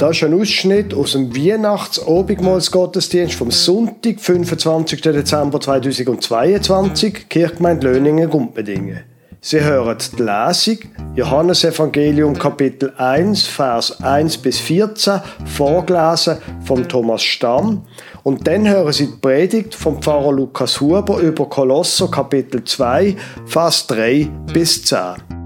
Das ist ein Ausschnitt aus dem Weihnachts-Obigmalsgottesdienst vom Sonntag, 25. Dezember 2022, Kirchgemeinde Löningen-Gumpendingen. Sie hören die Lesung, Johannes Evangelium Kapitel 1, Vers 1 bis 14, vorgelesen von Thomas Stamm. Und dann hören Sie die Predigt vom Pfarrer Lukas Huber über Kolosser Kapitel 2, Vers 3 bis 10.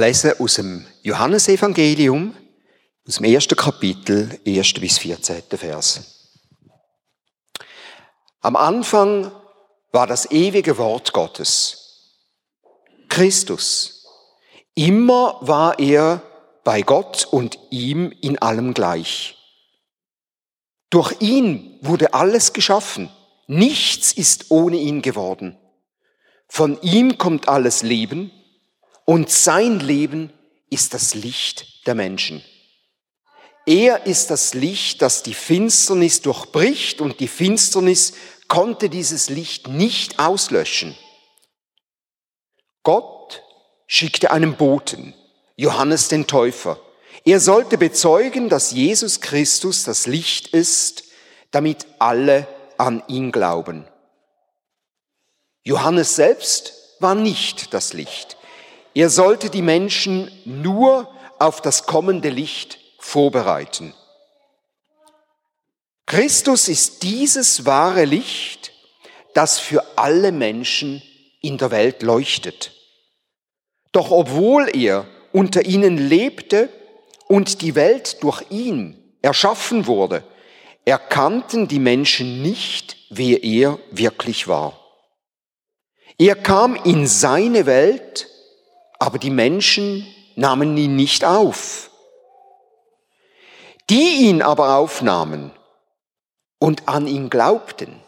Ich lese aus dem Johannesevangelium, aus dem ersten Kapitel, 1. bis 14. Vers. Am Anfang war das ewige Wort Gottes, Christus. Immer war er bei Gott und ihm in allem gleich. Durch ihn wurde alles geschaffen. Nichts ist ohne ihn geworden. Von ihm kommt alles Leben und sein Leben ist das Licht der Menschen. Er ist das Licht, das die Finsternis durchbricht und die Finsternis konnte dieses Licht nicht auslöschen. Gott schickte einen Boten, Johannes den Täufer. Er sollte bezeugen, dass Jesus Christus das Licht ist, damit alle an ihn glauben. Johannes selbst war nicht das Licht. Er sollte die Menschen nur auf das kommende Licht vorbereiten. Christus ist dieses wahre Licht, das für alle Menschen in der Welt leuchtet. Doch obwohl er unter ihnen lebte und die Welt durch ihn erschaffen wurde, erkannten die Menschen nicht, wer er wirklich war. Er kam in seine Welt aber die Menschen nahmen ihn nicht auf. Die ihn aber aufnahmen und an ihn glaubten,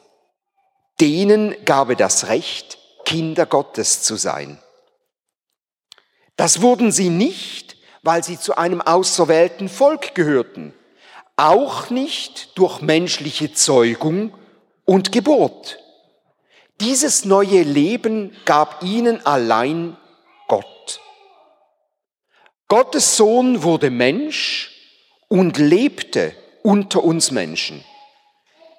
denen gab er das Recht, Kinder Gottes zu sein. Das wurden sie nicht, weil sie zu einem auserwählten Volk gehörten, auch nicht durch menschliche Zeugung und Geburt. Dieses neue Leben gab ihnen allein. Gottes Sohn wurde Mensch und lebte unter uns Menschen.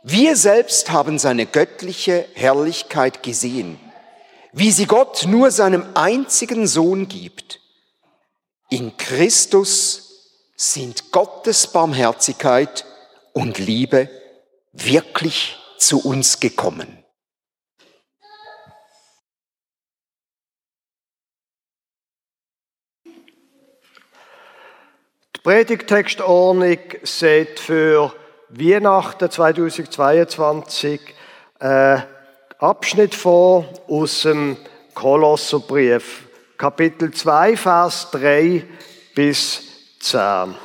Wir selbst haben seine göttliche Herrlichkeit gesehen, wie sie Gott nur seinem einzigen Sohn gibt. In Christus sind Gottes Barmherzigkeit und Liebe wirklich zu uns gekommen. Predigtextordnung sieht für Weihnachten 2022 äh, Abschnitt vor aus dem Kolosserbrief, Kapitel 2, Vers 3 bis 10.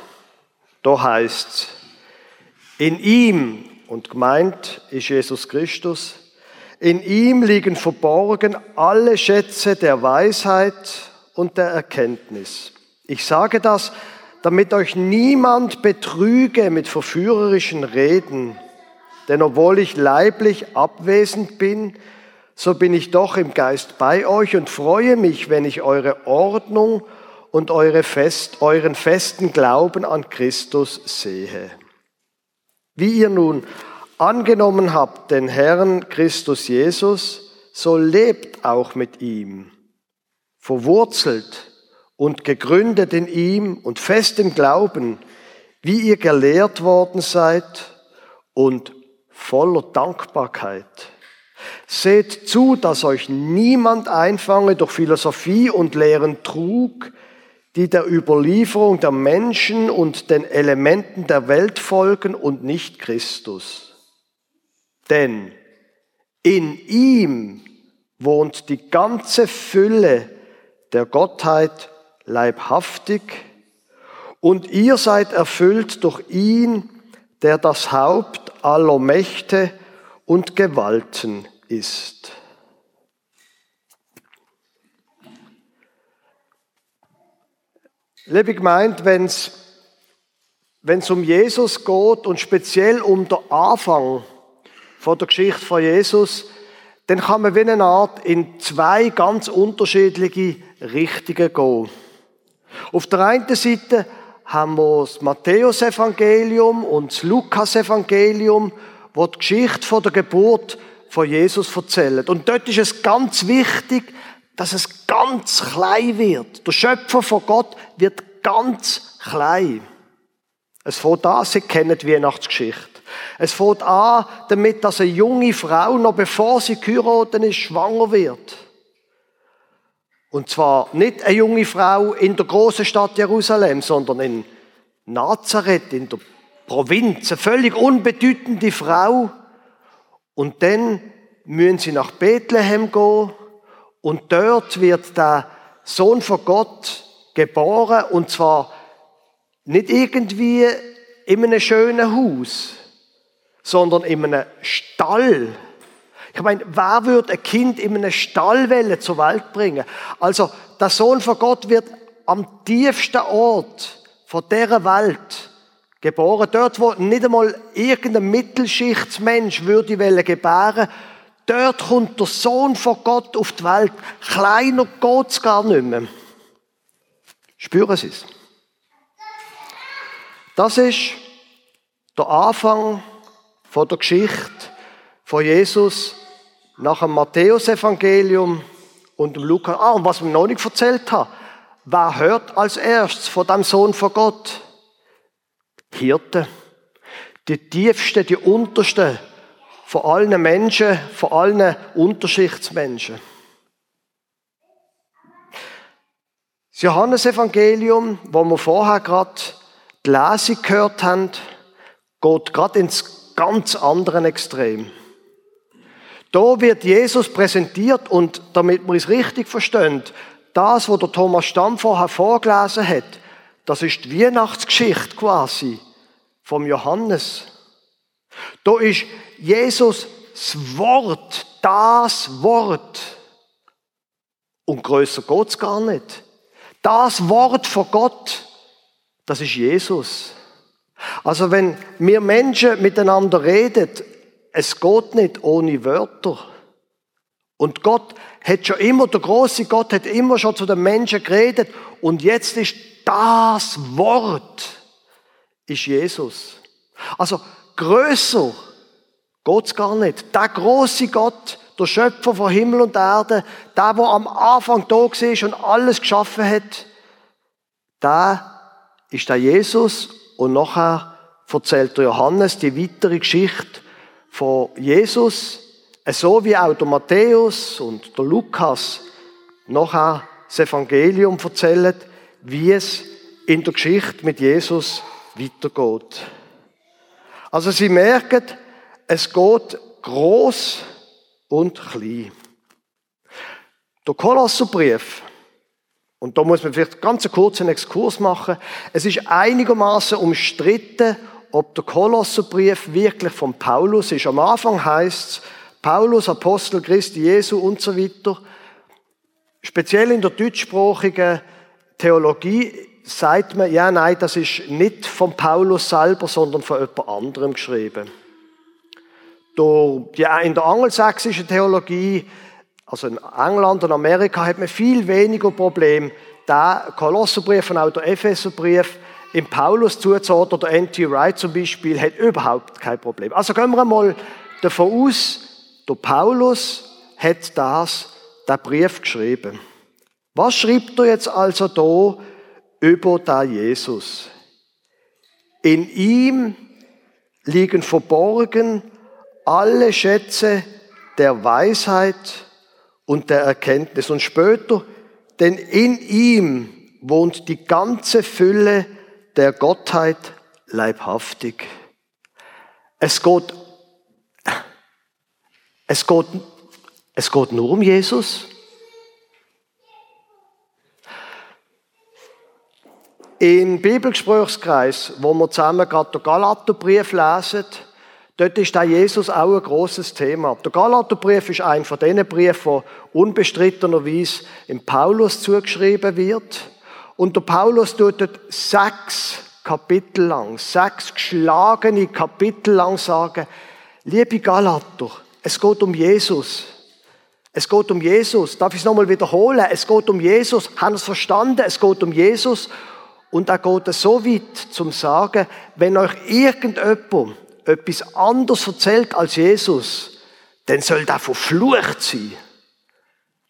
Da heißt es, in ihm, und gemeint ist Jesus Christus, in ihm liegen verborgen alle Schätze der Weisheit und der Erkenntnis. Ich sage das, damit euch niemand betrüge mit verführerischen Reden. Denn obwohl ich leiblich abwesend bin, so bin ich doch im Geist bei euch und freue mich, wenn ich eure Ordnung und eure Fest, euren festen Glauben an Christus sehe. Wie ihr nun angenommen habt den Herrn Christus Jesus, so lebt auch mit ihm, verwurzelt und gegründet in ihm und fest im Glauben, wie ihr gelehrt worden seid und voller Dankbarkeit. Seht zu, dass euch niemand einfange durch Philosophie und leeren Trug, die der Überlieferung der Menschen und den Elementen der Welt folgen und nicht Christus. Denn in ihm wohnt die ganze Fülle der Gottheit leibhaftig und ihr seid erfüllt durch ihn, der das Haupt aller Mächte und Gewalten ist. Liebe gemeint, wenn es um Jesus geht und speziell um den Anfang von der Geschichte von Jesus, dann kann man wie eine Art in zwei ganz unterschiedliche Richtungen gehen. Auf der einen Seite haben wir das Matthäusevangelium und das Lukasevangelium, wo die Geschichte von der Geburt von Jesus erzählen. Und dort ist es ganz wichtig, dass es ganz klein wird. Der Schöpfer von Gott wird ganz klein. Es fängt an, Sie kennen die Weihnachtsgeschichte. Es fängt an damit, dass eine junge Frau, noch bevor sie geheiratet ist, schwanger wird. Und zwar nicht eine junge Frau in der großen Stadt Jerusalem, sondern in Nazareth, in der Provinz, eine völlig unbedeutende Frau. Und dann müssen sie nach Bethlehem gehen und dort wird der Sohn von Gott geboren und zwar nicht irgendwie in einem schönen Haus, sondern in einem Stall. Ich meine, wer würde ein Kind in einem Stall zur Welt bringen? Also, der Sohn von Gott wird am tiefsten Ort von dieser Welt geboren. Dort, wo nicht einmal irgendein Mittelschichtsmensch würde gebären, dort kommt der Sohn von Gott auf die Welt. Kleiner geht's gar nicht mehr. Spüren Sie es? Das ist der Anfang von der Geschichte von Jesus nach dem Matthäusevangelium und dem Lukas. Ah, und was wir noch nicht erzählt haben. Wer hört als erstes von dem Sohn von Gott? Hirten. Die tiefsten, die untersten von allen Menschen, von allen Unterschichtsmenschen. Das Johannesevangelium, wo wir vorher gerade die Lesung gehört haben, geht gerade ins ganz andere Extrem. Da wird Jesus präsentiert und damit wir es richtig verstehen, das, was der Thomas Stamm vorher vorgelesen hat, das ist die Weihnachtsgeschichte quasi vom Johannes. Da ist Jesus das Wort, das Wort. Und größer geht's gar nicht. Das Wort von Gott, das ist Jesus. Also wenn wir Menschen miteinander reden, es geht nicht ohne Wörter. Und Gott hat schon immer, der große Gott hat immer schon zu den Menschen geredet und jetzt ist das Wort, ist Jesus. Also größer geht's gar nicht. Der große Gott, der Schöpfer von Himmel und Erde, der, der am Anfang da war und alles geschaffen hat, der ist der Jesus und nachher erzählt der Johannes die weitere Geschichte von Jesus, so wie auch der Matthäus und der Lukas nachher das Evangelium erzählen, wie es in der Geschichte mit Jesus weitergeht. Also Sie merken, es geht groß und klein. Der Kolosserbrief, und da muss man vielleicht ganz einen kurzen Exkurs machen, es ist einigermaßen umstritten, ob der Kolosserbrief wirklich von Paulus ist. Am Anfang heißt es, Paulus, Apostel Christi Jesu und so weiter. Speziell in der deutschsprachigen Theologie sagt man, ja, nein, das ist nicht von Paulus selber, sondern von jemand anderem geschrieben. In der angelsächsischen Theologie, also in England und Amerika, hat man viel weniger Probleme, der Kolosserbrief und auch der Epheserbrief im Paulus zuzuordnen, oder N.T. Wright zum Beispiel, hat überhaupt kein Problem. Also gehen wir mal davon aus, der Paulus hat das, der Brief geschrieben. Was schreibt er jetzt also da über da Jesus? In ihm liegen verborgen alle Schätze der Weisheit und der Erkenntnis. Und später, denn in ihm wohnt die ganze Fülle der Gottheit leibhaftig. Es geht, es geht, es geht nur um Jesus. Im Bibelgesprächskreis, wo wir zusammen gerade den Galaterbrief lesen, dort ist da Jesus auch ein großes Thema. Der Galaterbrief ist ein von diesen Briefen, der unbestrittenerweise im Paulus zugeschrieben wird. Und der Paulus tut dort sechs Kapitel lang, sechs geschlagene Kapitel lang sagen, liebe Galater, es geht um Jesus. Es geht um Jesus. Darf ich es nochmal wiederholen? Es geht um Jesus. Haben Sie es verstanden? Es geht um Jesus. Und da geht es so weit zum Sagen, wenn euch irgendjemand etwas anderes erzählt als Jesus, dann soll der verflucht sein.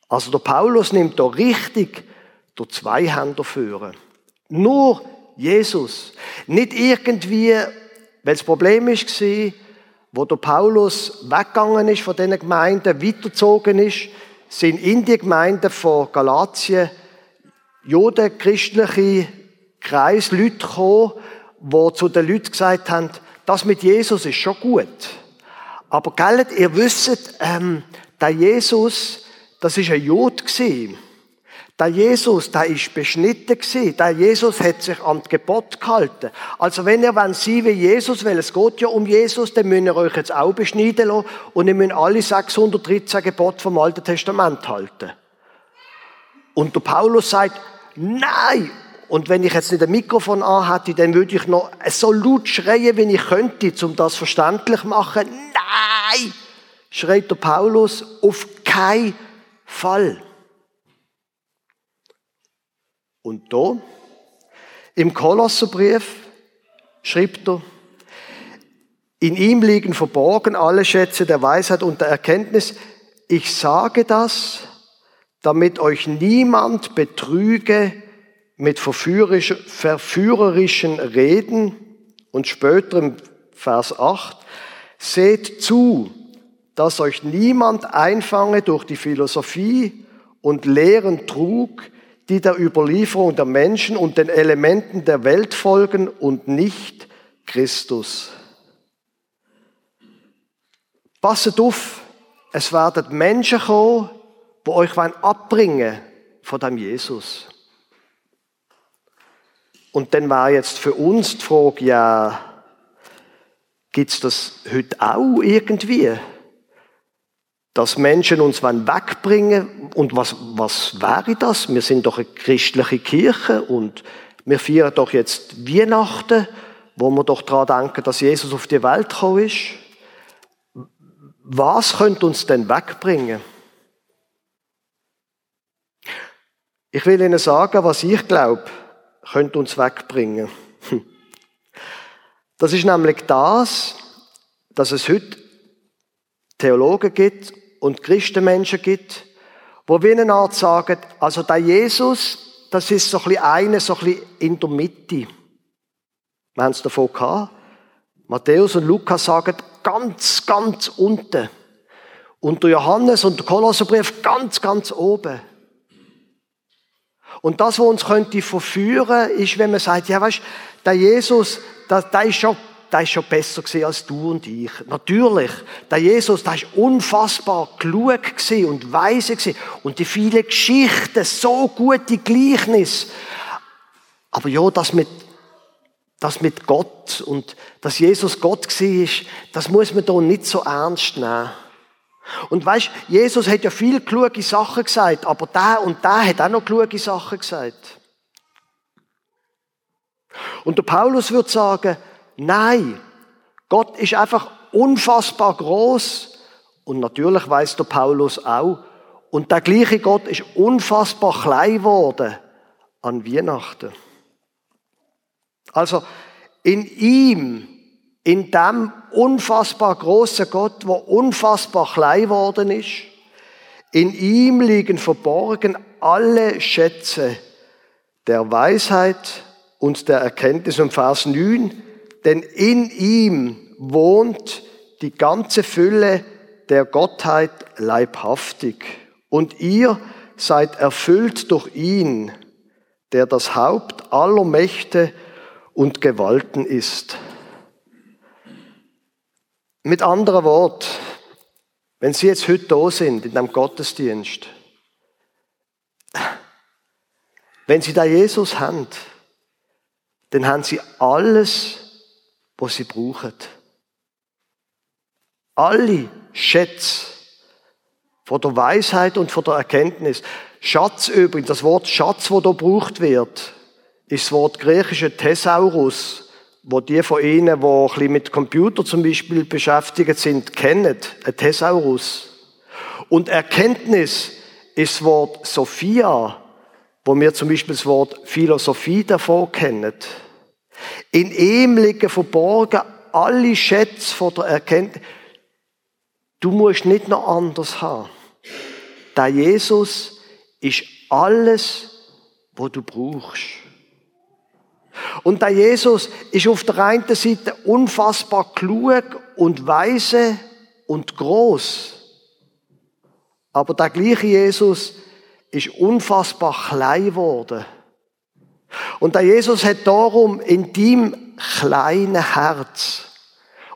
Also der Paulus nimmt da richtig durch zwei Hände führen. Nur Jesus. Nicht irgendwie, weil das Problem war, wo der Paulus weggegangen ist von diesen Gemeinden, weitergezogen ist, sind in die Gemeinden von Galatien Juden, christliche Kreis Leute gekommen, die zu den Leuten gesagt haben, das mit Jesus ist schon gut. Aber gell, ihr wisst, ähm, der Jesus, das ist ein Jod gewesen. Der Jesus, der ist beschnitten gewesen. Der Jesus hat sich an das Gebot gehalten. Also wenn ihr wollt sein wie Jesus, weil es geht ja um Jesus, dann müsst ihr euch jetzt auch beschneiden lassen und ihr müsst alle 613 Gebote vom Alten Testament halten. Und der Paulus sagt, nein, und wenn ich jetzt nicht ein Mikrofon anhätte, dann würde ich noch so laut schreien, wie ich könnte, um das verständlich zu machen. Nein! Schreit der Paulus, auf keinen Fall. Und da, im Kolosserbrief, schreibt er, in ihm liegen verborgen alle Schätze der Weisheit und der Erkenntnis. Ich sage das, damit euch niemand betrüge mit verführerischen Reden und später im Vers 8, seht zu, dass euch niemand einfange durch die Philosophie und leeren Trug, die der Überlieferung der Menschen und den Elementen der Welt folgen und nicht Christus. Passet auf, es werden Menschen kommen, die euch abbringen von dem Jesus. Und dann war jetzt für uns die Frage, ja, gibt es das heute auch irgendwie? Dass Menschen uns wegbringen und was, was wäre das? Wir sind doch eine christliche Kirche und wir feiern doch jetzt Weihnachten, wo wir doch daran denken, dass Jesus auf die Welt gekommen ist. Was könnte uns denn wegbringen? Ich will Ihnen sagen, was ich glaube könnte uns wegbringen. Das ist nämlich das, dass es heute Theologen gibt und Christenmenschen gibt, wo wie eine Art sagen, also der Jesus, das ist so ein bisschen eine, so ein in der Mitte. Wir haben es davon gehabt. Matthäus und Lukas sagen ganz, ganz unten. Und der Johannes und der Kolosserbrief ganz, ganz oben. Und das, was uns könnte verführen, ist, wenn man sagt, ja, weißt, der Jesus, der, der ist schon der ist schon besser gewesen als du und ich. Natürlich, der Jesus, der ist unfassbar klug und weise gewesen. Und die vielen Geschichten, so gute Gleichnis. Aber ja, das mit, das mit Gott und dass Jesus Gott war, das muss man doch nicht so ernst nehmen. Und weißt, Jesus hat ja viel kluge Sachen gesagt, aber der und der hat auch noch kluge Sachen gesagt. Und der Paulus würde sagen, nein, Gott ist einfach unfassbar groß und natürlich weiß der Paulus auch. Und der gleiche Gott ist unfassbar klein geworden an Weihnachten. Also in ihm in dem unfassbar großen Gott, wo unfassbar klein geworden ist. In ihm liegen verborgen alle Schätze der Weisheit und der Erkenntnis. Und Vers 9, denn in ihm wohnt die ganze Fülle der Gottheit leibhaftig. Und ihr seid erfüllt durch ihn, der das Haupt aller Mächte und Gewalten ist. Mit anderen Worten, wenn Sie jetzt heute da sind in einem Gottesdienst, wenn Sie da Jesus haben, dann haben Sie alles, was Sie brauchen. Alle Schätze von der Weisheit und von der Erkenntnis. Schatz übrigens, das Wort Schatz, wo da gebraucht wird, ist das Wort griechische Thesaurus wo die von Ihnen, die ein bisschen mit Computer zum Beispiel beschäftigt sind, kennen, ein Thesaurus. Und Erkenntnis ist das Wort Sophia, wo wir zum Beispiel das Wort Philosophie davor kennen. In ihm liegen verborgen alle Schätze von der Erkenntnis. Du musst nicht noch anders haben. Der Jesus ist alles, was du brauchst. Und der Jesus ist auf der einen Seite unfassbar klug und weise und groß. Aber der gleiche Jesus ist unfassbar klein geworden. Und der Jesus hat darum in deinem kleinen Herz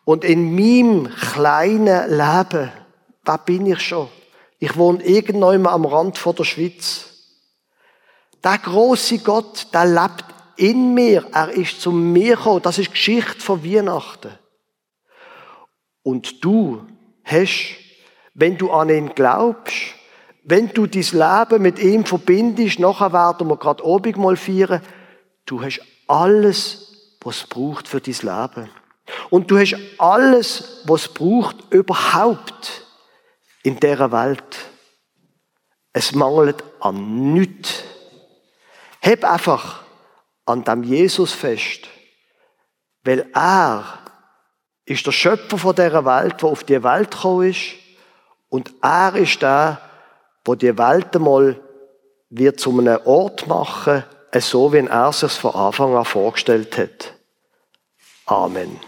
und in meinem kleinen Leben, da bin ich schon. Ich wohne irgendwann am Rand von der Schweiz. Der große Gott, der lebt in mir. Er ist zu mir gekommen. Das ist Geschichte von Weihnachten. Und du hast, wenn du an ihn glaubst, wenn du dein Leben mit ihm verbindest, nachher werden wir gerade Obig mal feiern, du hast alles, was es braucht für dein Leben. Und du hast alles, was es braucht überhaupt in dieser Welt. Es mangelt an nichts. Heb einfach an dem Jesus fest, weil er ist der Schöpfer von dieser Welt, der auf die Welt gekommen ist, und er ist der, der die Welt einmal wird zu einem Ort machen, so wie er sich von Anfang an vorgestellt hat. Amen.